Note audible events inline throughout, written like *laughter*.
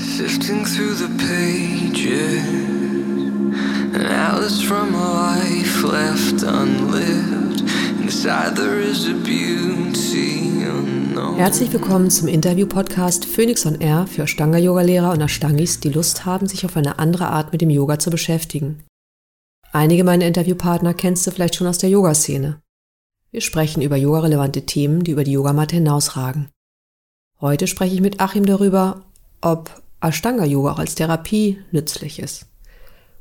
Sifting through the pages, an atlas from a life left unlived. Inside there is a beauty unknown. Herzlich willkommen zum Interview-Podcast Phoenix on Air für Ashtanga-Yoga-Lehrer und Ashtangis, die Lust haben, sich auf eine andere Art mit dem Yoga zu beschäftigen. Einige meiner Interviewpartner kennst du vielleicht schon aus der Yoga-Szene. Wir sprechen über yogarelevante Themen, die über die Yogamatte hinausragen. Heute spreche ich mit Achim darüber, ob Ashtanga-Yoga auch als Therapie nützlich ist.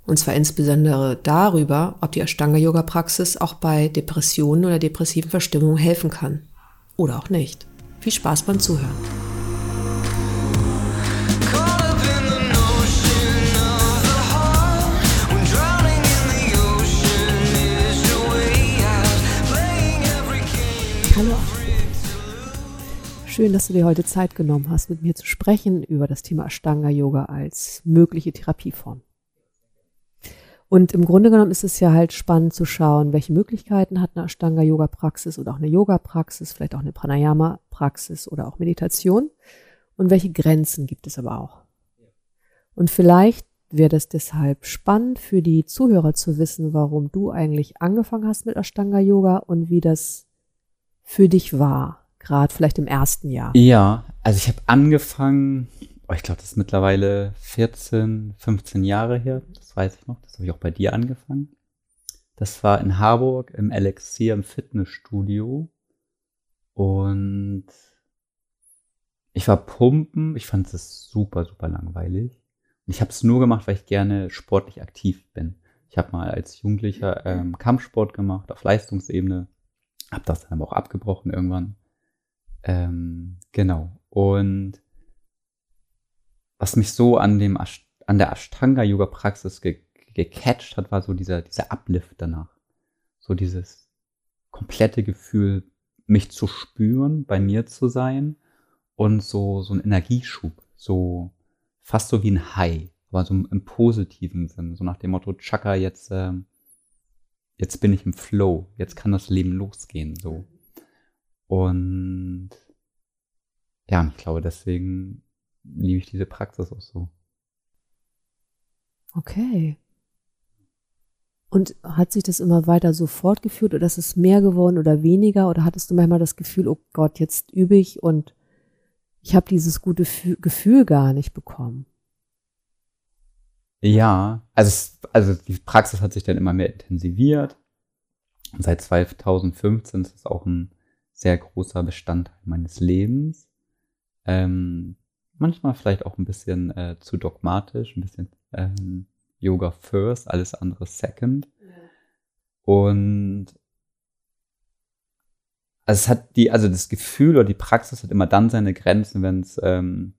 Und zwar insbesondere darüber, ob die Ashtanga-Yoga-Praxis auch bei Depressionen oder depressiven Verstimmungen helfen kann. Oder auch nicht. Viel Spaß beim Zuhören. Schön, dass du dir heute Zeit genommen hast, mit mir zu sprechen über das Thema Ashtanga Yoga als mögliche Therapieform. Und im Grunde genommen ist es ja halt spannend zu schauen, welche Möglichkeiten hat eine Ashtanga Yoga Praxis oder auch eine Yoga Praxis, vielleicht auch eine Pranayama Praxis oder auch Meditation und welche Grenzen gibt es aber auch. Und vielleicht wäre das deshalb spannend für die Zuhörer zu wissen, warum du eigentlich angefangen hast mit Ashtanga Yoga und wie das für dich war, gerade vielleicht im ersten Jahr. Ja, also ich habe angefangen, oh, ich glaube, das ist mittlerweile 14, 15 Jahre her, das weiß ich noch, das habe ich auch bei dir angefangen. Das war in Harburg im Elixir im Fitnessstudio und ich war pumpen, ich fand es super, super langweilig. Und ich habe es nur gemacht, weil ich gerne sportlich aktiv bin. Ich habe mal als Jugendlicher ähm, Kampfsport gemacht auf Leistungsebene, habe das dann aber auch abgebrochen irgendwann. Ähm, genau. Und was mich so an dem Ash an der Ashtanga Yoga Praxis ge gecatcht hat, war so dieser dieser Uplift danach. So dieses komplette Gefühl, mich zu spüren, bei mir zu sein und so so ein Energieschub, so fast so wie ein High, aber so im positiven Sinn, so nach dem Motto Chaka jetzt ähm, jetzt bin ich im Flow, jetzt kann das Leben losgehen so. Und ja, ich glaube, deswegen liebe ich diese Praxis auch so. Okay. Und hat sich das immer weiter so fortgeführt oder ist es mehr geworden oder weniger? Oder hattest du manchmal das Gefühl, oh Gott, jetzt übe ich und ich habe dieses gute Fü- Gefühl gar nicht bekommen? Ja, also, also die Praxis hat sich dann immer mehr intensiviert. Und seit 2015 ist es auch ein sehr großer Bestandteil meines Lebens. Ähm, manchmal vielleicht auch ein bisschen äh, zu dogmatisch, ein bisschen ähm, Yoga first, alles andere second. Und also es hat die, also das Gefühl oder die Praxis hat immer dann seine Grenzen, wenn es, ähm,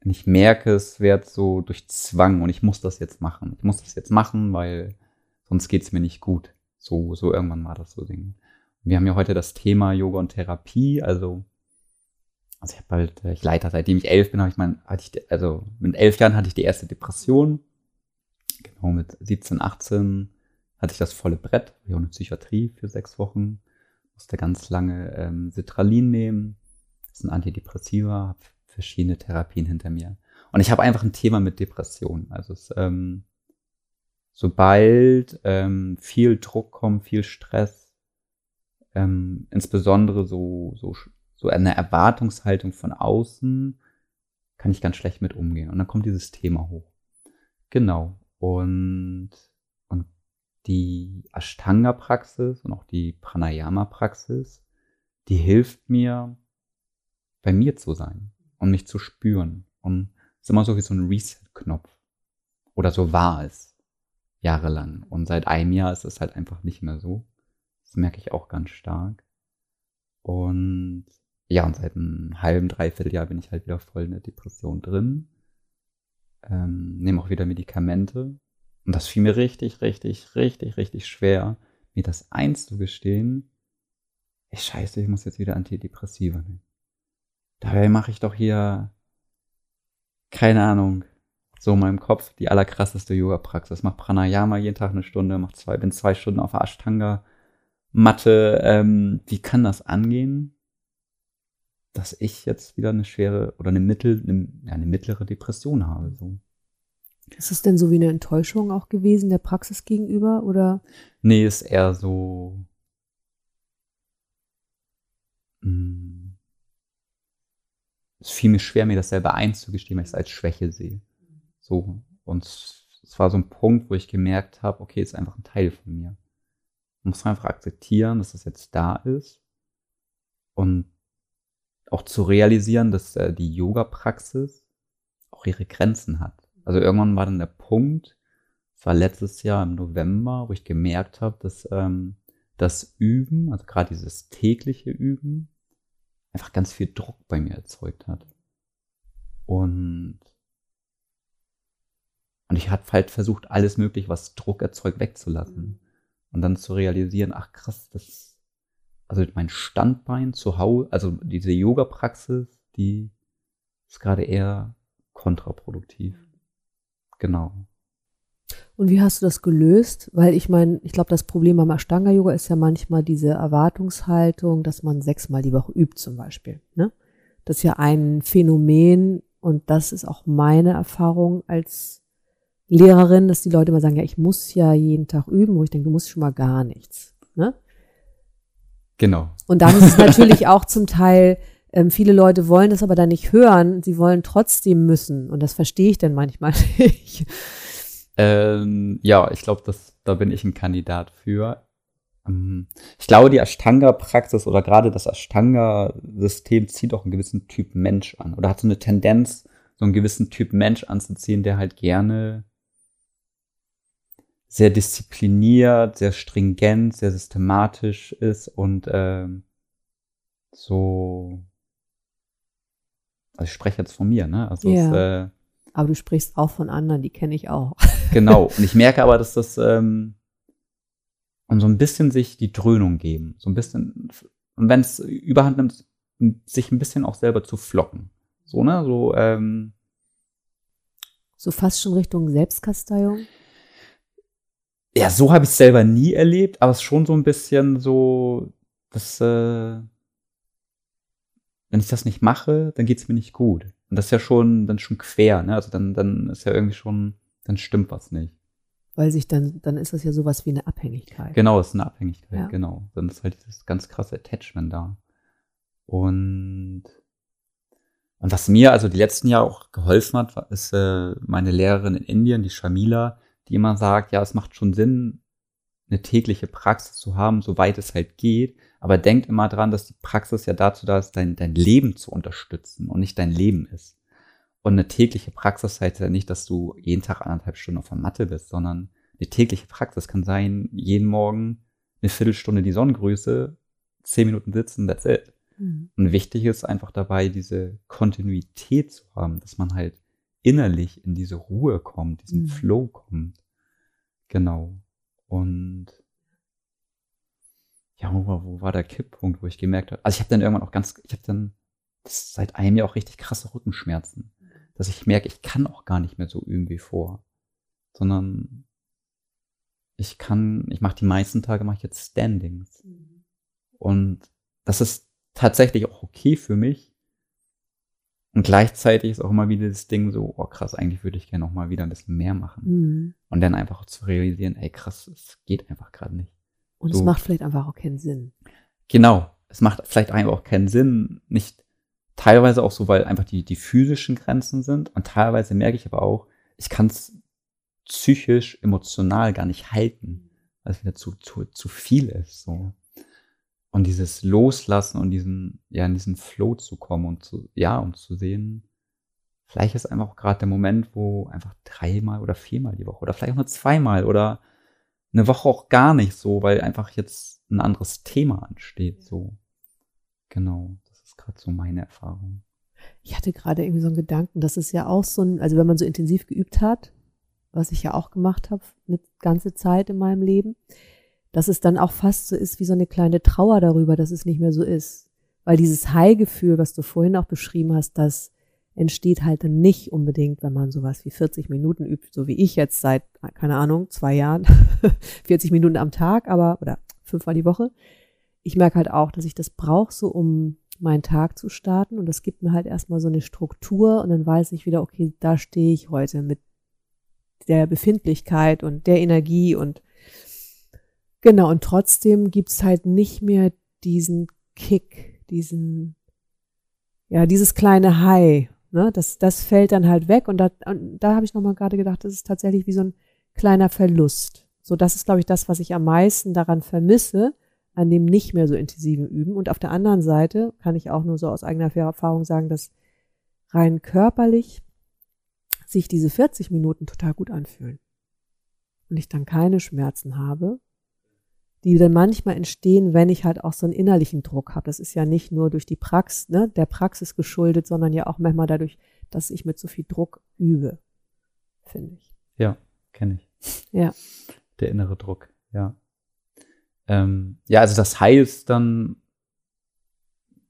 wenn ich merke, es wird so durch Zwang und ich muss das jetzt machen. Ich muss das jetzt machen, weil sonst geht's mir nicht gut. So, so irgendwann war das so Ding. Wir haben ja heute das Thema Yoga und Therapie, also also ich habe halt, äh, ich leite seitdem ich elf bin, habe ich mein, hatte ich, also mit elf Jahren hatte ich die erste Depression. Genau, mit 17, 18 hatte ich das volle Brett, ich eine Psychiatrie für sechs Wochen, musste ganz lange ähm, Citralin nehmen, das ist ein Antidepressiva, habe verschiedene Therapien hinter mir. Und ich habe einfach ein Thema mit Depressionen. Also es, ähm, sobald ähm, viel Druck kommt, viel Stress, ähm, insbesondere so, so, so eine Erwartungshaltung von außen, kann ich ganz schlecht mit umgehen. Und dann kommt dieses Thema hoch. Genau. Und, und die Ashtanga-Praxis und auch die Pranayama-Praxis, die hilft mir, bei mir zu sein und mich zu spüren. Und es ist immer so wie so ein Reset-Knopf. Oder so war es jahrelang. Und seit einem Jahr ist es halt einfach nicht mehr so. Das merke ich auch ganz stark. Und ja, und seit einem halben, dreiviertel Jahr bin ich halt wieder voll in der Depression drin. Ähm, nehme auch wieder Medikamente. Und das fiel mir richtig, richtig, richtig, richtig schwer, mir das einzugestehen. Ey, scheiße, ich muss jetzt wieder Antidepressiva nehmen. Dabei mache ich doch hier, keine Ahnung, so in meinem Kopf die allerkrasseste Yoga-Praxis. Mach Pranayama jeden Tag eine Stunde, mach zwei, bin zwei Stunden auf Ashtanga. Matte, ähm, wie kann das angehen? dass ich jetzt wieder eine schwere oder eine mittel, eine, ja, eine mittlere Depression habe. So. Ist es denn so wie eine Enttäuschung auch gewesen der Praxis gegenüber oder? Nee, ist eher so. Mh, es fiel mir schwer, mir das selber einzugestehen, weil ich es als Schwäche sehe. So. Und es war so ein Punkt, wo ich gemerkt habe, okay, ist einfach ein Teil von mir. Man muss einfach akzeptieren, dass das jetzt da ist. Und auch zu realisieren, dass äh, die Yoga-Praxis auch ihre Grenzen hat. Also irgendwann war dann der Punkt, es war letztes Jahr im November, wo ich gemerkt habe, dass ähm, das Üben, also gerade dieses tägliche Üben, einfach ganz viel Druck bei mir erzeugt hat. Und, und ich habe halt versucht, alles mögliche, was Druck erzeugt, wegzulassen. Und dann zu realisieren, ach krass, das, also mein Standbein zu Hause, also diese Yoga-Praxis, die ist gerade eher kontraproduktiv. Genau. Und wie hast du das gelöst? Weil ich meine, ich glaube, das Problem beim Ashtanga-Yoga ist ja manchmal diese Erwartungshaltung, dass man sechsmal die Woche übt zum Beispiel. Ne? Das ist ja ein Phänomen und das ist auch meine Erfahrung als Lehrerin, dass die Leute immer sagen, ja, ich muss ja jeden Tag üben, wo ich denke, du musst schon mal gar nichts. Ne? Genau. Und dann ist es *laughs* natürlich auch zum Teil, ähm, viele Leute wollen das aber dann nicht hören, sie wollen trotzdem müssen. Und das verstehe ich dann manchmal *laughs* nicht. Ähm, ja, ich glaube, da bin ich ein Kandidat für. Ähm, Ich glaube, die Ashtanga-Praxis oder gerade das Ashtanga-System zieht auch einen gewissen Typ Mensch an oder hat so eine Tendenz, so einen gewissen Typ Mensch anzuziehen, der halt gerne sehr diszipliniert, sehr stringent, sehr systematisch ist und ähm, so. Also ich spreche jetzt von mir, ne? Also Ja. es, äh, Aber du sprichst auch von anderen, die kenne ich auch. *laughs* Genau. Und ich merke aber, dass das ähm, und so ein bisschen sich die Dröhnung geben, so ein bisschen und wenn es Überhand nimmt, sich ein bisschen auch selber zu flocken, so ne, so ähm, So fast schon Richtung Selbstkasteiung. Ja, so habe ich es selber nie erlebt, aber es ist schon so ein bisschen so, dass äh, wenn ich das nicht mache, dann geht's mir nicht gut. Und das ist ja schon dann schon quer, ne? Also dann dann ist ja irgendwie schon, dann stimmt was nicht. Weil sich dann, dann ist das ja sowas wie eine Abhängigkeit. Genau, es ist eine Abhängigkeit, Ja. genau. Dann ist halt dieses ganz krasse Attachment da. Und, und was mir also die letzten Jahre auch geholfen hat, ist äh, meine Lehrerin in Indien, die Shamila, die immer sagt, ja, es macht schon Sinn, eine tägliche Praxis zu haben, soweit es halt geht. Aber denkt immer dran, dass die Praxis ja dazu da ist, dein, dein Leben zu unterstützen und nicht dein Leben ist. Und eine tägliche Praxis heißt ja nicht, dass du jeden Tag anderthalb Stunden auf der Matte bist, sondern eine tägliche Praxis kann sein, jeden Morgen eine Viertelstunde die Sonnengrüße, zehn Minuten sitzen, that's it. Mhm. Und wichtig ist einfach dabei, diese Kontinuität zu haben, dass man halt innerlich in diese Ruhe kommt, diesen Mhm. Flow kommt. Genau. Und ja, wo war, wo war der Kipppunkt, wo ich gemerkt habe? Also ich habe dann irgendwann auch ganz, ich habe dann seit einem Jahr auch richtig krasse Rückenschmerzen, dass ich merke, ich kann auch gar nicht mehr so üben wie vor, sondern ich kann, ich mache die meisten Tage mache ich jetzt Standings und das ist tatsächlich auch okay für mich. Und gleichzeitig ist auch immer wieder das Ding so, oh krass, eigentlich würde ich gerne noch mal wieder ein bisschen mehr machen. Mhm. Und dann einfach zu realisieren, ey krass, es geht einfach gerade nicht. Und es So. macht vielleicht einfach auch keinen Sinn. Genau. Es macht vielleicht einfach auch keinen Sinn, nicht teilweise auch so, weil einfach die, die physischen Grenzen sind. Und teilweise merke ich aber auch, ich kann es psychisch, emotional gar nicht halten, weil es wieder zu, zu, zu viel ist. So. Und dieses Loslassen und diesen, ja, in diesen Flow zu kommen und zu, ja, und zu sehen, vielleicht ist einfach gerade der Moment, wo einfach dreimal oder viermal die Woche oder vielleicht auch nur zweimal oder eine Woche auch gar nicht so, weil einfach jetzt ein anderes Thema ansteht, so. Genau, das ist gerade so meine Erfahrung. Ich hatte gerade irgendwie so einen Gedanken, das ist ja auch so ein, also wenn man so intensiv geübt hat, was ich ja auch gemacht habe, eine ganze Zeit in meinem Leben, dass es dann auch fast so ist wie so eine kleine Trauer darüber, dass es nicht mehr so ist. Weil dieses High-Gefühl, was du vorhin auch beschrieben hast, das entsteht halt dann nicht unbedingt, wenn man sowas wie 40 Minuten übt, so wie ich jetzt seit, keine Ahnung, zwei Jahren, *laughs* 40 Minuten am Tag, aber, oder fünfmal die Woche. Ich merke halt auch, dass ich das brauche, so um meinen Tag zu starten und das gibt mir halt erstmal so eine Struktur und dann weiß ich wieder, okay, da stehe ich heute mit der Befindlichkeit und der Energie und genau, und trotzdem gibt's halt nicht mehr diesen Kick, diesen, ja, dieses kleine High, ne, das, das fällt dann halt weg und da, und da habe ich nochmal gerade gedacht, das ist tatsächlich wie so ein kleiner Verlust. So, das ist, glaube ich, das, was ich am meisten daran vermisse, an dem nicht mehr so intensiven Üben. Und auf der anderen Seite kann ich auch nur so aus eigener Erfahrung sagen, dass rein körperlich sich diese 40 Minuten total gut anfühlen. Und ich dann keine Schmerzen habe, die dann manchmal entstehen, wenn ich halt auch so einen innerlichen Druck habe. Das ist ja nicht nur durch die Praxis, ne, der Praxis geschuldet, sondern ja auch manchmal dadurch, dass ich mit so viel Druck übe, finde ich. Ja, kenne ich. Ja. Der innere Druck, ja. Ähm, ja, also das ist dann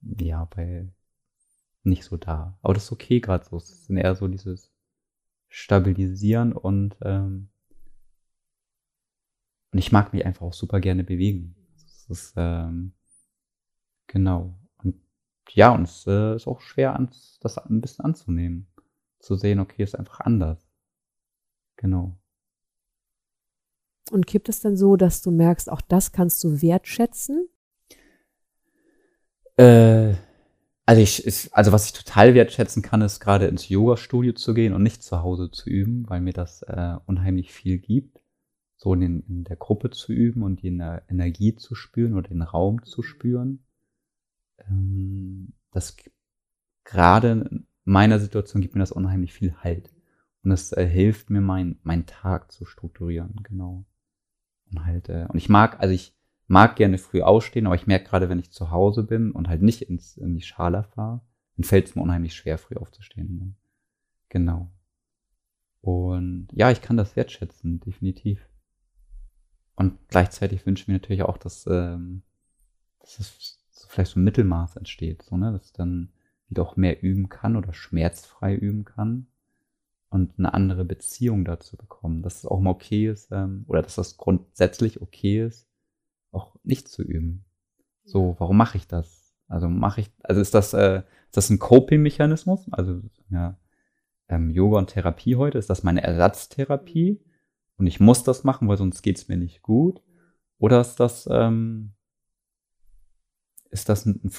ja bei nicht so da. Aber das ist okay gerade so. Es ist eher so dieses Stabilisieren und ähm, und ich mag mich einfach auch super gerne bewegen. Das ist ähm, genau. Und ja, und es äh, ist auch schwer, an, das ein bisschen anzunehmen. Zu sehen, okay, ist einfach anders. Genau. Und kippt es dann so, dass du merkst, auch das kannst du wertschätzen? Äh, also ich, ich, also was ich total wertschätzen kann, ist gerade ins Yoga-Studio zu gehen und nicht zu Hause zu üben, weil mir das äh, unheimlich viel gibt. So in, in der Gruppe zu üben und die Ener- Energie zu spüren oder den Raum zu spüren. Ähm, das gerade in meiner Situation gibt mir das unheimlich viel Halt. Und es äh, hilft mir, mein, meinen Tag zu strukturieren, genau. Und halt, äh, und ich mag, also ich mag gerne früh ausstehen, aber ich merke gerade, wenn ich zu Hause bin und halt nicht ins, in die Schala fahre, dann fällt es mir unheimlich schwer, früh aufzustehen. Genau. Und ja, ich kann das wertschätzen, definitiv. Und gleichzeitig wünsche ich mir natürlich auch, dass, ähm, dass es so vielleicht so ein Mittelmaß entsteht, so, ne? dass ich dann wieder auch mehr üben kann oder schmerzfrei üben kann und eine andere Beziehung dazu bekommen, dass es auch mal okay ist, ähm, oder dass das grundsätzlich okay ist, auch nicht zu üben. So, warum mache ich das? Also mache ich, also ist das, äh, ist das ein Coping-Mechanismus? Also ja, ähm, Yoga und Therapie heute, ist das meine Ersatztherapie? Und ich muss das machen, weil sonst geht's mir nicht gut? Oder ist das, ähm, ist das ein-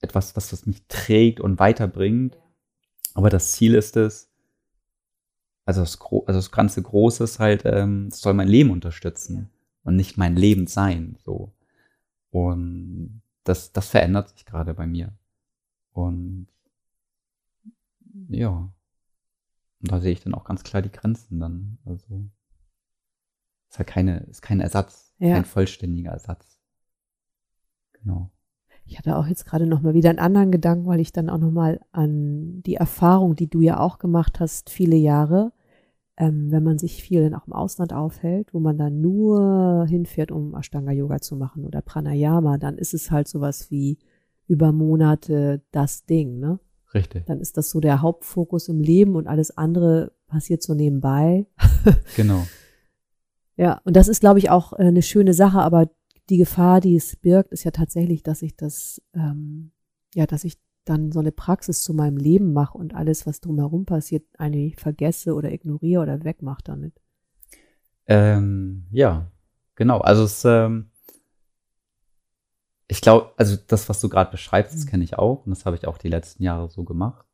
etwas, was das mich trägt und weiterbringt? Aber das Ziel ist es, also das, Gro also das ganze Große ist halt, ähm, es soll mein Leben unterstützen und nicht mein Leben sein. So. Und das, das verändert sich gerade bei mir. Und ja. Und da sehe ich dann auch ganz klar die Grenzen dann. Also ist halt keine, ist kein Ersatz, Ja. kein vollständiger Ersatz. Genau. Ich hatte auch jetzt gerade noch mal wieder einen anderen Gedanken, weil ich dann auch noch mal an die Erfahrung, die du ja auch gemacht hast, viele Jahre, ähm, wenn man sich viel dann auch im Ausland aufhält, wo man dann nur hinfährt, um Ashtanga Yoga zu machen oder Pranayama, dann ist es halt sowas wie über Monate das Ding, ne? Richtig. Dann ist das so der Hauptfokus im Leben und alles andere passiert so nebenbei. *laughs* Genau. Ja, und das ist, glaube ich, auch äh, eine schöne Sache, aber die Gefahr, die es birgt, ist ja tatsächlich, dass ich das, ähm, ja, dass ich dann so eine Praxis zu meinem Leben mache und alles, was drumherum passiert, eigentlich vergesse oder ignoriere oder wegmache damit. Ähm, ja, genau. Also es, ähm, ich glaube, also das, was du gerade beschreibst, das Mhm. kenne ich auch und das habe ich auch die letzten Jahre so gemacht.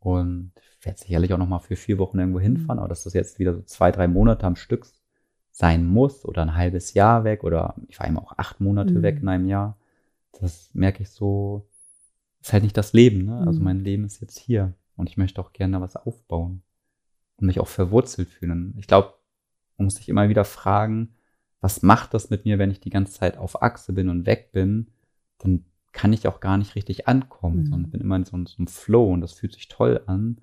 Und ich werde sicherlich auch noch mal für vier Wochen irgendwo hinfahren, Mhm. aber dass das jetzt wieder so zwei, drei Monate am Stück sein muss oder ein halbes Jahr weg oder ich war immer auch acht Monate Mhm. weg in einem Jahr, das merke ich so, ist halt nicht das Leben, ne? Also Mhm. mein Leben ist jetzt hier und ich möchte auch gerne was aufbauen und mich auch verwurzelt fühlen. Ich glaube, man muss sich immer wieder fragen, was macht das mit mir, wenn ich die ganze Zeit auf Achse bin und weg bin? Dann kann ich auch gar nicht richtig ankommen, Mhm. sondern bin immer in so, einem- so einem Flow und das fühlt sich toll an.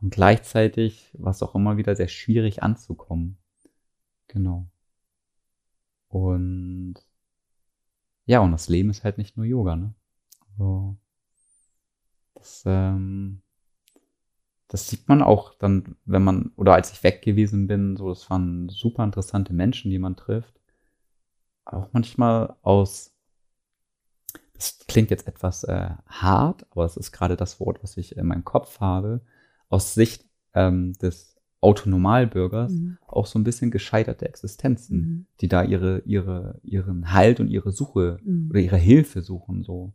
Und gleichzeitig war es auch immer wieder sehr schwierig anzukommen. Genau. Und ja, und das Leben ist halt nicht nur Yoga, ne? Also, das, ähm, das sieht man auch dann, wenn man, oder als ich weg gewesen bin, so, das waren super interessante Menschen, die man trifft. Auch manchmal aus, das klingt jetzt etwas äh, hart, aber es ist gerade das Wort, was ich in meinem Kopf habe, aus Sicht ähm, des Autonomalbürgers Mhm. auch so ein bisschen gescheiterte Existenzen, Mhm. die da ihre, ihre, ihren Halt und ihre Suche Mhm. oder ihre Hilfe suchen, so.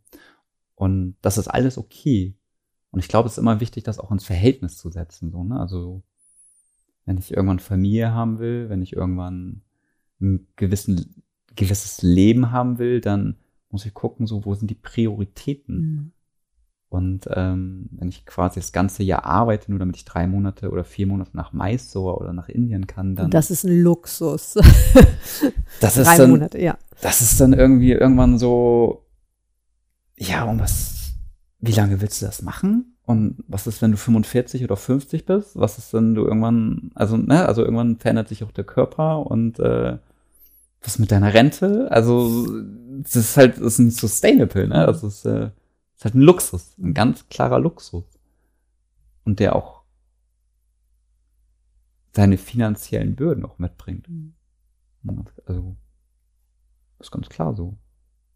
Und das ist alles okay. Und ich glaube, es ist immer wichtig, das auch ins Verhältnis zu setzen, so, ne? Also, wenn ich irgendwann Familie haben will, wenn ich irgendwann ein gewissen, gewisses Leben haben will, dann muss ich gucken, so, wo sind die Prioritäten? Und ähm, wenn ich quasi das ganze Jahr arbeite, nur damit ich drei Monate oder vier Monate nach Mysore oder nach Indien kann, dann das ist ein Luxus. *laughs* das ist Drei dann, Monate, ja. das ist dann irgendwie irgendwann so, ja, und was, wie lange willst du das machen? Und was ist, wenn du 45 oder 50 bist? Was ist, wenn du irgendwann, also, ne, also irgendwann verändert sich auch der Körper und äh, was mit deiner Rente? Also, das ist halt, das ist nicht sustainable, ne? Das ist, äh, ist halt ein Luxus, ein ganz klarer Luxus. Und der auch seine finanziellen Bürden auch mitbringt. Mhm. Also, ist ganz klar so.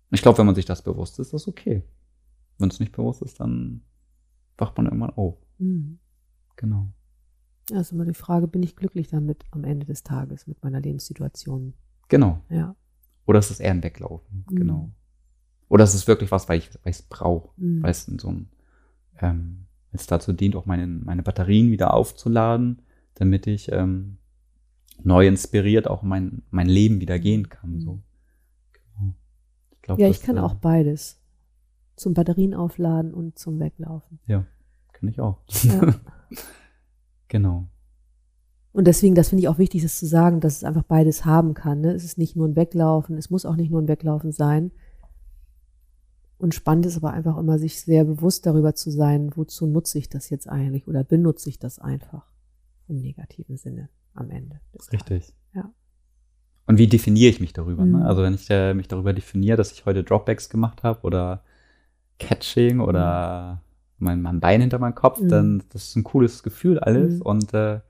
Ich glaube, wenn man sich das bewusst ist, ist das okay. Wenn es nicht bewusst ist, dann wacht man irgendwann auf. Mhm. Genau. Ja, ist immer die Frage, bin ich glücklich damit am Ende des Tages mit meiner Lebenssituation? Genau. Ja. Oder ist es eher ein Weglaufen? Mhm. Genau. Oder ist es wirklich was, weil ich es brauche? Mhm. Weil es in so ein, ähm, es dazu dient, auch meine, meine Batterien wieder aufzuladen, damit ich ähm, neu inspiriert auch mein, mein Leben wieder gehen kann. So. Genau. Ich glaub, Ja, das, ich kann äh, auch beides. Zum Batterien aufladen und zum Weglaufen. Ja, kann ich auch. Ja. *laughs* genau. Und deswegen, das finde ich auch wichtig, das zu sagen, dass es einfach beides haben kann. Ne? Es ist nicht nur ein Weglaufen, es muss auch nicht nur ein Weglaufen sein. Und spannend ist aber einfach immer, sich sehr bewusst darüber zu sein, wozu nutze ich das jetzt eigentlich oder benutze ich das einfach im negativen Sinne am Ende. Des Tages. Richtig. Ja. Und wie definiere ich mich darüber? Mhm. Ne? Also wenn ich äh, mich darüber definiere, dass ich heute Dropbacks gemacht habe oder Catching oder mein, mein Bein hinter meinem Kopf, Mhm. dann das ist ein cooles Gefühl alles. Mhm. Und äh,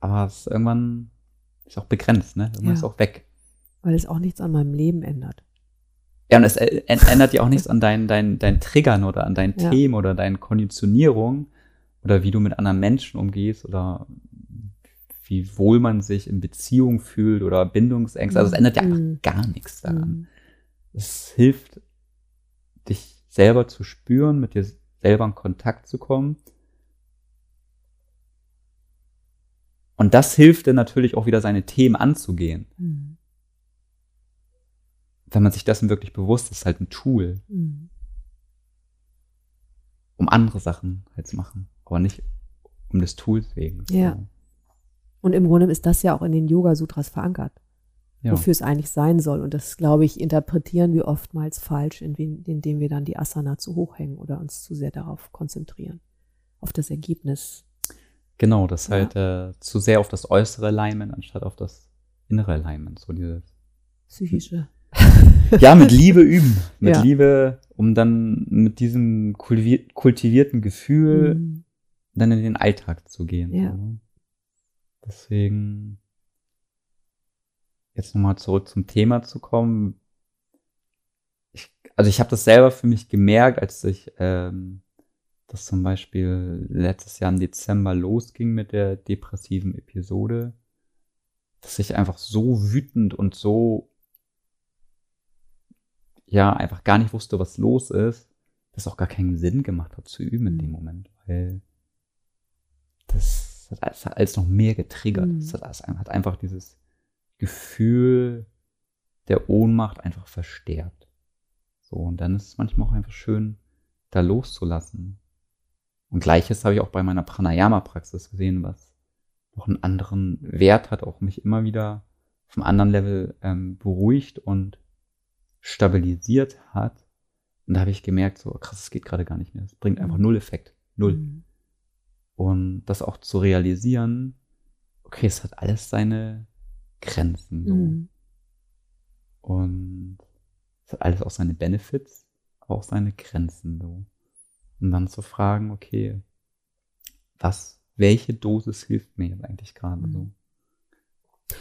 aber es ist irgendwann ist auch begrenzt, ne? Irgendwann Ja. ist auch weg. Weil es auch nichts an meinem Leben ändert. Ja, und es ändert ja auch nichts an deinen, deinen, deinen Triggern oder an deinen Ja. Themen oder deinen Konditionierungen oder wie du mit anderen Menschen umgehst oder wie wohl man sich in Beziehung fühlt oder Bindungsängste. Also es ändert ja einfach Mhm. gar nichts daran. Mhm. Es hilft, dich selber zu spüren, mit dir selber in Kontakt zu kommen. Und das hilft dir natürlich auch wieder seine Themen anzugehen. Mhm. Wenn man sich dessen wirklich bewusst ist, ist halt ein Tool, Mhm. um andere Sachen halt zu machen, aber nicht um des Tools wegen. Ja. Und im Grunde ist das ja auch in den Yoga-Sutras verankert, ja. wofür es eigentlich sein soll. Und das, glaube ich, interpretieren wir oftmals falsch, indem, indem wir dann die Asana zu hoch hängen oder uns zu sehr darauf konzentrieren, auf das Ergebnis. Genau, das Ja. halt äh, zu sehr auf das äußere Alignment anstatt auf das innere Alignment. So dieses Psychische. *laughs* Ja, mit Liebe üben. Mit Ja. Liebe, um dann mit diesem kultivier- kultivierten Gefühl Mhm. dann in den Alltag zu gehen. Ja. Ne? Deswegen jetzt nochmal zurück zum Thema zu kommen. Ich, also ich habe das selber für mich gemerkt, als ich ähm, das zum Beispiel letztes Jahr im Dezember losging mit der depressiven Episode, dass ich einfach so wütend und so ja einfach gar nicht wusste, was los ist, das auch gar keinen Sinn gemacht hat zu üben in dem Mhm. Moment, weil das hat alles, alles noch mehr getriggert. Mhm. Das hat, alles, hat einfach dieses Gefühl der Ohnmacht einfach verstärkt. So, und dann ist es manchmal auch einfach schön, da loszulassen. Und gleiches habe ich auch bei meiner Pranayama-Praxis gesehen, was noch einen anderen Wert hat, auch mich immer wieder auf einem anderen Level ähm, beruhigt und stabilisiert hat. Und da habe ich gemerkt, so krass, es geht gerade gar nicht mehr. Es bringt einfach Mhm. null Effekt. Null. Mhm. Und das auch zu realisieren, okay, es hat alles seine Grenzen. So. Mhm. Und es hat alles auch seine Benefits, aber auch seine Grenzen. So. Und dann zu fragen, okay, was, welche Dosis hilft mir jetzt eigentlich gerade so?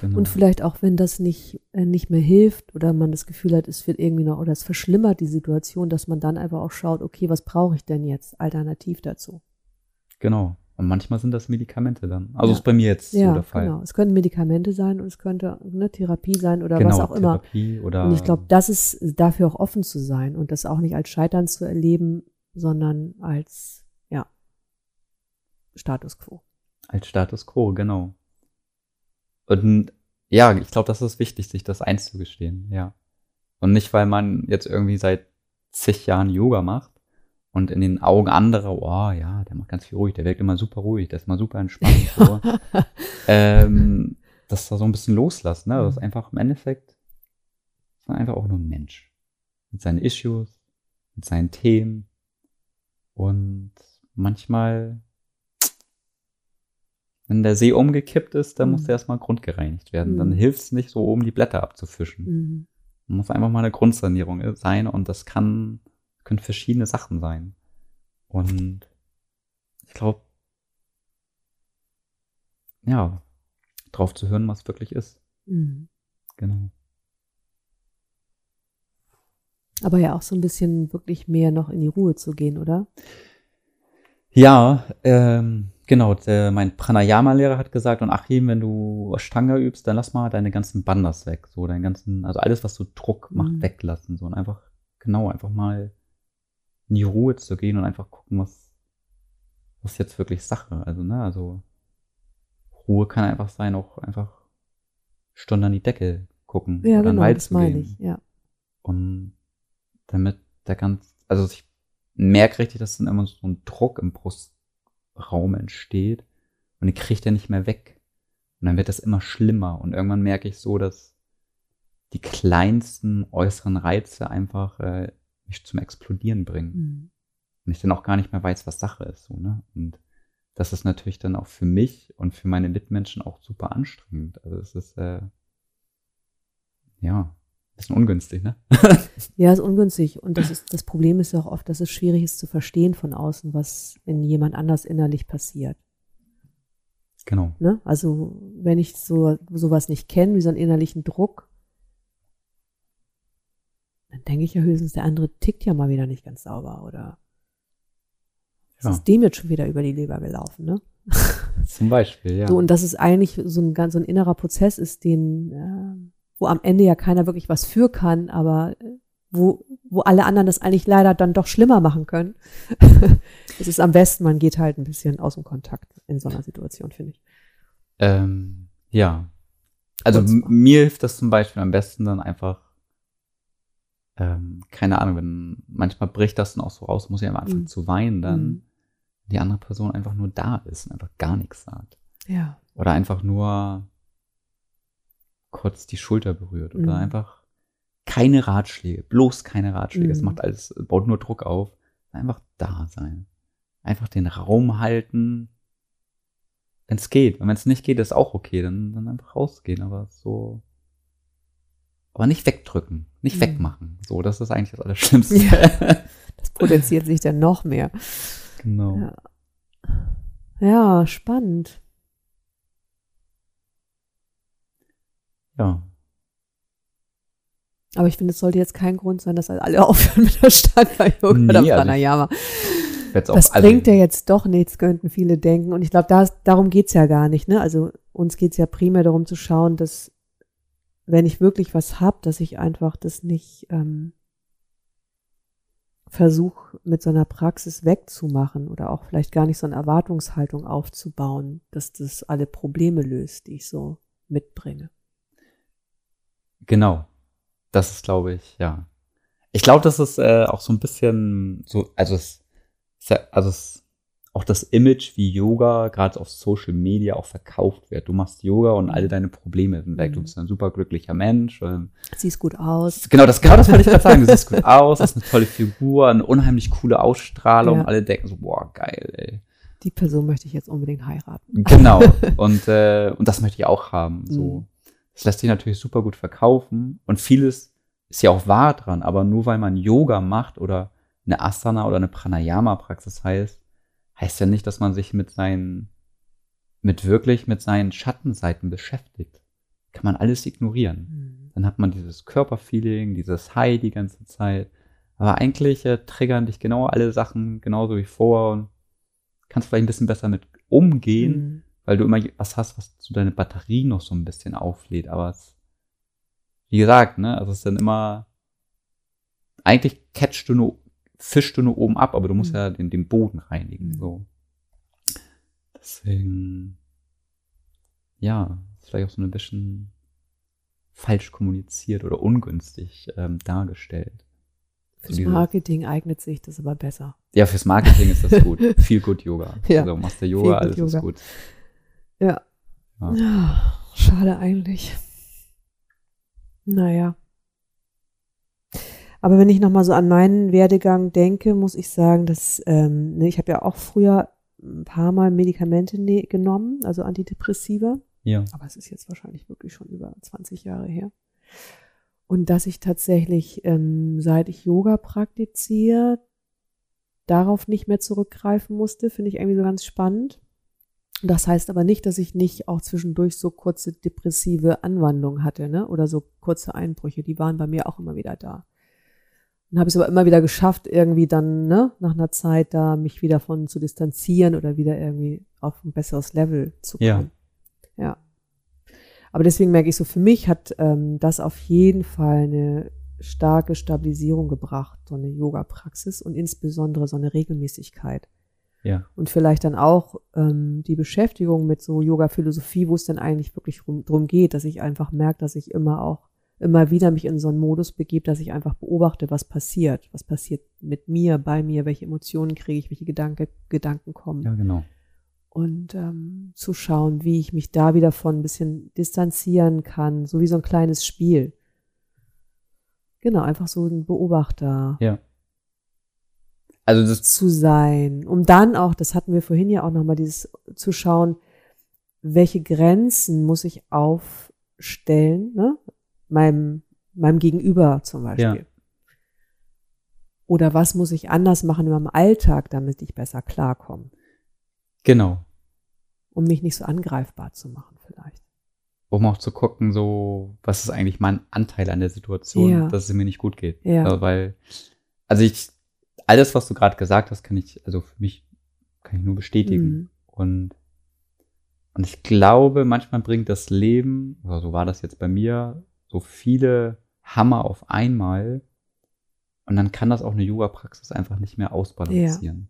Genau. Und vielleicht auch, wenn das nicht, äh, nicht mehr hilft oder man das Gefühl hat, es wird irgendwie noch oder es verschlimmert die Situation, dass man dann einfach auch schaut, okay, was brauche ich denn jetzt alternativ dazu? genau. Und manchmal sind das Medikamente dann. Also Ja. ist bei mir jetzt so ja, der Fall. genau. Es könnten Medikamente sein und es könnte eine Therapie sein oder genau, was auch immer. Therapie oder Und ich glaube, das ist dafür auch offen zu sein und das auch nicht als Scheitern zu erleben, sondern als, ja, Status quo. als Status quo, genau. Und ja, ich glaube, das ist wichtig, sich das einzugestehen, ja. Und nicht, weil man jetzt irgendwie seit zig Jahren Yoga macht und in den Augen anderer, oh ja, der macht ganz viel ruhig, der wirkt immer super ruhig, der ist mal super entspannt. *laughs* So. ähm, das da so ein bisschen loslassen, ne? Das ist einfach im Endeffekt ist man einfach auch nur ein Mensch. Mit seinen Issues, mit seinen Themen. Und manchmal, wenn der See umgekippt ist, dann muss Mhm. der erstmal grundgereinigt werden. Dann Mhm. hilft es nicht so, oben die Blätter abzufischen. Mhm. Muss einfach mal eine Grundsanierung sein und das kann, können verschiedene Sachen sein. Und ich glaube, ja, drauf zu hören, was wirklich ist. Mhm. Genau. Aber ja auch so ein bisschen wirklich mehr noch in die Ruhe zu gehen, oder? Ja, ähm, genau. Der, mein Pranayama-Lehrer hat gesagt, und Achim, wenn du Ashtanga übst, dann lass mal deine ganzen Bandas weg. So, deinen ganzen, also alles, was so Druck macht, Mhm. weglassen. So, und einfach, genau, einfach mal in die Ruhe zu gehen und einfach gucken, was, was jetzt wirklich Sache. Also, ne, also Ruhe kann einfach sein, auch einfach Stunden an die Decke gucken Ja, oder in den genau, Wald das zu meine gehen. ich, ja. Und damit der ganz, also ich merke richtig, dass dann immer so ein Druck im Brustraum entsteht und den kriegt er nicht mehr weg. Und dann wird das immer schlimmer und irgendwann merke ich so, dass die kleinsten äußeren Reize einfach äh, mich zum Explodieren bringen. Mhm. Und ich dann auch gar nicht mehr weiß, was Sache ist. So, ne? Und das ist natürlich dann auch für mich und für meine Mitmenschen auch super anstrengend. Also es ist äh, ja bisschen ungünstig, ne? *laughs* Ja, ist ungünstig. Und das ist, das Problem ist ja auch oft, dass es schwierig ist zu verstehen von außen, was in jemand anders innerlich passiert. Genau. Ne? Also, wenn ich so, sowas nicht kenne, wie so einen innerlichen Druck, dann denke ich ja höchstens, der andere tickt ja mal wieder nicht ganz sauber oder Ja. ist dem jetzt schon wieder über die Leber gelaufen, ne? Zum Beispiel, ja. So, und dass es eigentlich so ein ganz so ein innerer Prozess ist, den, äh, wo am Ende ja keiner wirklich was für kann, aber äh, wo, wo alle anderen das eigentlich leider dann doch schlimmer machen können. *laughs* es ist am besten, man geht halt ein bisschen aus dem Kontakt in so einer Situation, finde ich. Ähm, ja. Also mir hilft das zum Beispiel am besten dann einfach, ähm, keine Ahnung, wenn manchmal bricht das dann auch so raus, muss ich einfach anfangen Mhm. zu weinen, dann Mhm. die andere Person einfach nur da ist und einfach gar nichts sagt. Ja. Oder einfach nur kurz die Schulter berührt oder Mhm. einfach keine Ratschläge, bloß keine Ratschläge. Es Mhm. macht alles, baut nur Druck auf. Einfach da sein. Einfach den Raum halten, wenn es geht. Und wenn es nicht geht, ist auch okay. Dann, dann einfach rausgehen. Aber so. Aber nicht wegdrücken, nicht Mhm. wegmachen. So, das ist eigentlich das Allerschlimmste. Ja. *laughs* Das potenziert sich dann noch mehr. genau. Ja. Ja, spannend. Ja. Aber ich finde, es sollte jetzt kein Grund sein, dass alle *laughs* aufhören mit der Stanga-Yoga Nee, oder also Pranayama. Auch Das bringt ja jetzt doch nichts, könnten viele denken. Und ich glaube, da, darum geht's ja gar nicht. Ne? Also uns geht's ja primär darum zu schauen, dass wenn ich wirklich was hab, dass ich einfach das nicht ähm, versuche, mit so einer Praxis wegzumachen oder auch vielleicht gar nicht so eine Erwartungshaltung aufzubauen, dass das alle Probleme löst, die ich so mitbringe. Genau. Das ist, glaube ich, ja. Ich glaube, das ist äh, auch so ein bisschen so, also es, also es, auch das Image, wie Yoga gerade auf Social Media auch verkauft wird. Du machst Yoga und alle deine Probleme sind weg. Du Mhm. bist ein super glücklicher Mensch. Siehst gut aus. Genau, das, genau das wollte ich gerade sagen. Du siehst *laughs* gut aus, hast eine tolle Figur, eine unheimlich coole Ausstrahlung. Ja. Alle denken so, boah, geil, ey. Die Person möchte ich jetzt unbedingt heiraten. Genau. *laughs* Und, äh, und das möchte ich auch haben. So. Mhm. Das lässt sich natürlich super gut verkaufen. Und vieles ist ja auch wahr dran. Aber nur weil man Yoga macht oder eine Asana oder eine Pranayama-Praxis heißt, heißt ja nicht, dass man sich mit seinen, mit wirklich mit seinen Schattenseiten beschäftigt. kann man alles ignorieren. Mhm. Dann hat man dieses Körperfeeling, dieses High die ganze Zeit. Aber eigentlich äh, triggern dich genau alle Sachen genauso wie vor und kannst vielleicht ein bisschen besser mit umgehen, Mhm. Weil du immer was hast, was zu deine Batterie noch so ein bisschen auflädt. Aber es, wie gesagt, ne, also es ist dann immer, eigentlich catchst du nur, fischst du nur oben ab, aber du musst Mhm. ja den, den Boden reinigen, Mhm. so. Deswegen, ja, vielleicht auch so ein bisschen falsch kommuniziert oder ungünstig ähm, dargestellt. Fürs diese- Marketing eignet sich das aber besser. Ja, fürs Marketing ist das gut. *laughs* Viel gut Yoga. Ja. Also machst du Yoga, alles Good ist Yoga. gut. Ja. Ja. Ja, schade eigentlich. Naja. Aber wenn ich nochmal so an meinen Werdegang denke, muss ich sagen, dass ähm, ne, ich habe ja auch früher ein paar Mal Medikamente ne genommen, also Antidepressiva. Ja. aber es ist jetzt wahrscheinlich wirklich schon über 20 Jahre her. Und dass ich tatsächlich, ähm, seit ich Yoga praktiziere, darauf nicht mehr zurückgreifen musste, finde ich irgendwie so ganz spannend. Das heißt aber nicht, dass ich nicht auch zwischendurch so kurze depressive Anwandlungen hatte, ne? Oder so kurze Einbrüche, die waren bei mir auch immer wieder da. Dann habe ich es aber immer wieder geschafft, irgendwie dann, ne, nach einer Zeit da mich wieder von zu distanzieren oder wieder irgendwie auf ein besseres Level zu kommen. Ja. Ja. Aber deswegen merke ich so, für mich hat ähm, das auf jeden Fall eine starke Stabilisierung gebracht, so eine Yoga-Praxis und insbesondere so eine Regelmäßigkeit. Ja. Und vielleicht dann auch ähm, die Beschäftigung mit so Yoga-Philosophie, wo es dann eigentlich wirklich rum, drum geht, dass ich einfach merke, dass ich immer auch immer wieder mich in so einen Modus begebe, dass ich einfach beobachte, was passiert, was passiert mit mir, bei mir, welche Emotionen kriege ich, welche Gedanke, Gedanken kommen Ja, genau. und ähm, zu schauen, wie ich mich da wieder von ein bisschen distanzieren kann, so wie so ein kleines Spiel. Genau, einfach so ein Beobachter Ja. Also das, zu sein, um dann auch, das hatten wir vorhin ja auch nochmal, dieses zu schauen, welche Grenzen muss ich aufstellen, ne? meinem, meinem Gegenüber zum Beispiel. Ja. Oder was muss ich anders machen in meinem Alltag, damit ich besser klarkomme, genau. um mich nicht so angreifbar zu machen vielleicht. Um auch zu gucken, so, was ist eigentlich mein Anteil an der Situation, Ja. dass es mir nicht gut geht. Ja. Also, weil, also ich, alles, was du gerade gesagt hast, kann ich, also für mich, kann ich nur bestätigen. Mhm. Und, und ich glaube, manchmal bringt das Leben, oder so war das jetzt bei mir, so viele Hammer auf einmal. Und dann kann das auch eine Yoga-Praxis einfach nicht mehr ausbalancieren.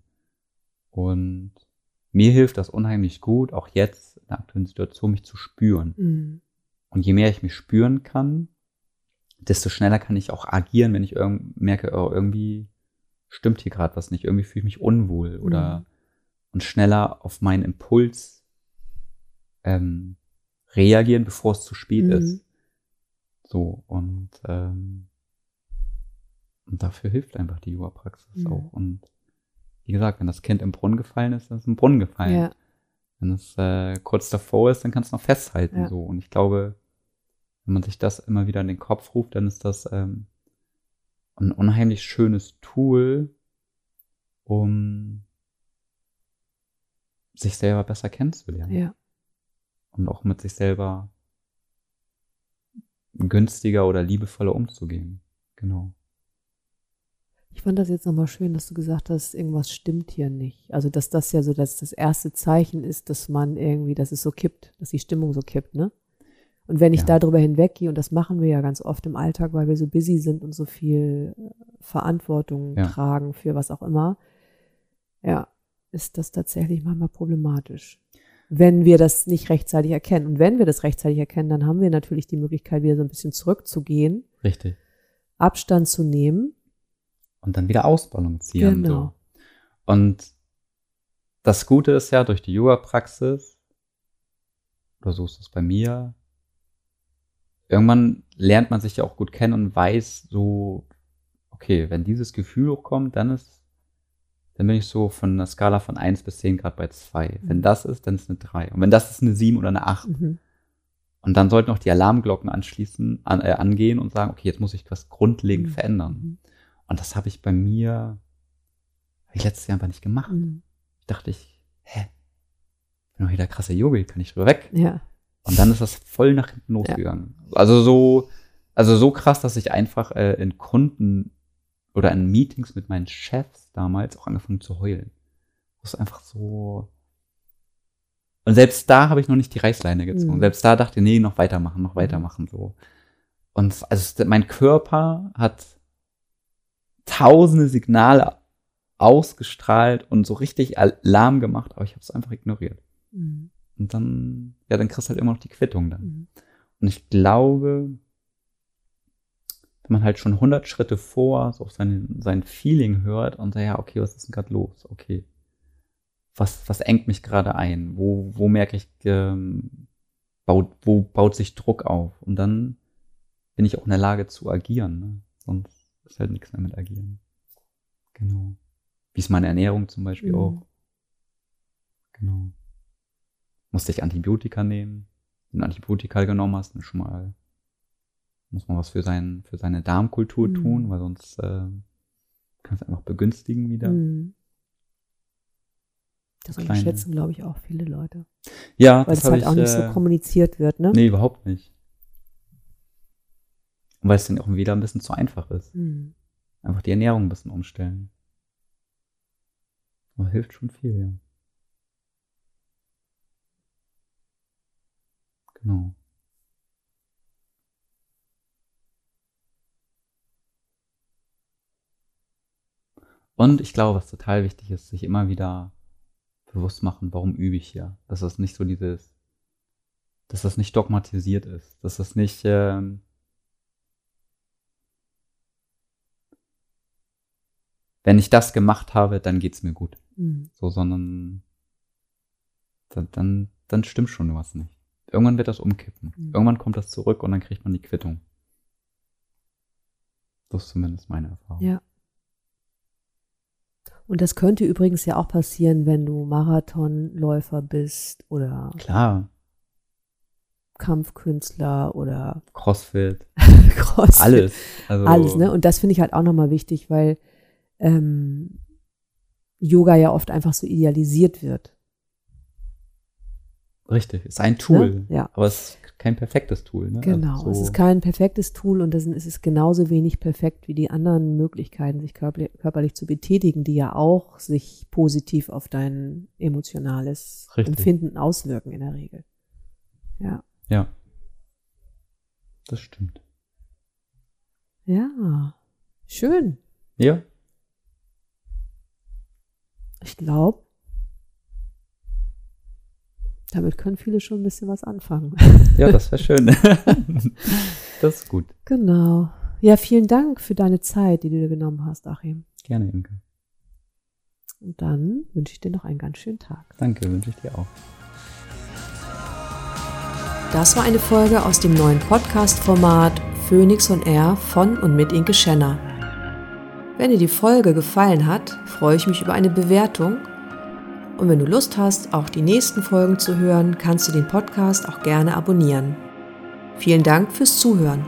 Und mir hilft das unheimlich gut, auch jetzt in der aktuellen Situation, mich zu spüren. Mhm. Und je mehr ich mich spüren kann, desto schneller kann ich auch agieren, wenn ich merke, oh, irgendwie stimmt hier gerade was nicht, irgendwie fühle ich mich unwohl oder Mhm. und schneller auf meinen Impuls ähm, reagieren, bevor es zu spät Mhm. ist. So, und, ähm, und dafür hilft einfach die Yoga-Praxis Mhm. auch. Und wie gesagt, wenn das Kind im Brunnen gefallen ist, dann ist es im Brunnen gefallen. Ja, Wenn es äh, kurz davor ist, dann kannst du noch festhalten. Ja. So. Und ich glaube, wenn man sich das immer wieder in den Kopf ruft, dann ist das ähm, ein unheimlich schönes Tool, um sich selber besser kennenzulernen. ja. Und auch mit sich selber günstiger oder liebevoller umzugehen. Genau. Ich fand das jetzt nochmal schön, dass du gesagt hast, irgendwas stimmt hier nicht. Also, dass das ja so dass das erste Zeichen ist, dass man irgendwie, dass es so kippt, dass die Stimmung so kippt, ne? Und wenn ich Ja. da drüber hinweggehe, und das machen wir ja ganz oft im Alltag, weil wir so busy sind und so viel äh, Verantwortung Ja. tragen für was auch immer, ja, ist das tatsächlich manchmal problematisch. Wenn wir das nicht rechtzeitig erkennen. Und wenn wir das rechtzeitig erkennen, dann haben wir natürlich die Möglichkeit, wieder so ein bisschen zurückzugehen, Richtig. Abstand zu nehmen. Und dann wieder ausbalancieren. Genau. So. Und das Gute ist ja, durch die Yoga-Praxis, oder so ist es bei mir, irgendwann lernt man sich ja auch gut kennen und weiß so, okay, wenn dieses Gefühl hochkommt, dann ist, dann bin ich so von einer Skala von 1 bis 10 Grad bei 2. Wenn Mhm. das ist, dann ist eine 3. Und wenn das ist eine 7 oder eine 8. Mhm. Und dann sollten auch die Alarmglocken anschließen, an, äh, angehen und sagen, okay, jetzt muss ich was grundlegend Mhm. verändern. Mhm. Und das habe ich bei mir, habe ich letztes Jahr einfach nicht gemacht. Mhm. Ich dachte ich, hä? Bin doch hier der krasse Yogi, kann ich drüber weg. Ja. Und dann ist das voll nach hinten losgegangen. Also so, also so krass, dass ich einfach äh, in Kunden oder in Meetings mit meinen Chefs damals auch angefangen zu heulen. Das ist einfach so. Und selbst da habe ich noch nicht die Reißleine gezogen. Mhm. Selbst da dachte ich, nee, noch weitermachen, noch weitermachen, so. Und also mein Körper hat tausende Signale ausgestrahlt und so richtig Alarm gemacht, aber ich habe es einfach ignoriert. Mhm. Und dann, ja, dann kriegst du halt immer noch die Quittung dann. Mhm. Und ich glaube, wenn man halt schon 100 Schritte vor so auf sein, sein Feeling hört und sagt, ja, okay, was ist denn gerade los? Okay. Was, was engt mich gerade ein? Wo, wo merke ich, ähm, baut, wo baut sich Druck auf? Und dann bin ich auch in der Lage zu agieren. Ne? Sonst ist halt nichts mehr mit agieren. Genau. Wie ist meine Ernährung zum Beispiel Mhm. auch? Genau. Musste ich Antibiotika nehmen? Wenn du Antibiotika genommen hast, dann schon mal muss man was für, sein, für seine Darmkultur Mhm. tun, weil sonst äh, kann es einfach begünstigen wieder. Mhm. Das Kleine- unterschätzen, glaube ich, auch viele Leute. Ja, Weil das hab halt ich, auch nicht äh, so kommuniziert wird, ne? Nee, überhaupt nicht. Und weil es dann auch wieder ein bisschen zu einfach ist. Mhm. Einfach die Ernährung ein bisschen umstellen. Aber hilft schon viel, ja. Genau. Und ich glaube, was total wichtig ist, sich immer wieder bewusst machen, warum übe ich hier. Dass das nicht so dieses, dass das nicht dogmatisiert ist, dass das nicht, ähm, wenn ich das gemacht habe, dann geht's mir gut. Mhm. So, sondern dann, dann, dann stimmt schon was nicht. Irgendwann wird das umkippen. Mhm. Irgendwann kommt das zurück und dann kriegt man die Quittung. Das ist zumindest meine Erfahrung. Ja. Und das könnte übrigens ja auch passieren, wenn du Marathonläufer bist oder Klar, Kampfkünstler oder *laughs* Crossfit, Crossfit. alles. Also, Alles, ne? Und das finde ich halt auch nochmal wichtig, weil ähm, Yoga ja oft einfach so idealisiert wird. Richtig, ist ein Tool. Ne? Ja. Aber es ist kein perfektes Tool. Ne? Genau, Also es so- ist kein perfektes Tool und das ist es genauso wenig perfekt wie die anderen Möglichkeiten, sich körperlich, körperlich zu betätigen, die ja auch sich positiv auf dein emotionales Richtig. Empfinden auswirken in der Regel. Ja. Ja. Das stimmt. Ja. Schön. Ja, Ich glaube, damit können viele schon ein bisschen was anfangen. *laughs* ja, das wäre schön. *laughs* das ist gut. genau. Ja, vielen Dank für deine Zeit, die du dir genommen hast, Achim. Gerne, Imke. Und dann wünsche ich dir noch einen ganz schönen Tag. Danke, wünsche ich dir auch. Das war eine Folge aus dem neuen Podcast-Format Phoenix on Air von und mit Inke Schenner. Wenn dir die Folge gefallen hat, freue ich mich über eine Bewertung. Und wenn du Lust hast, auch die nächsten Folgen zu hören, kannst du den Podcast auch gerne abonnieren. Vielen Dank fürs Zuhören.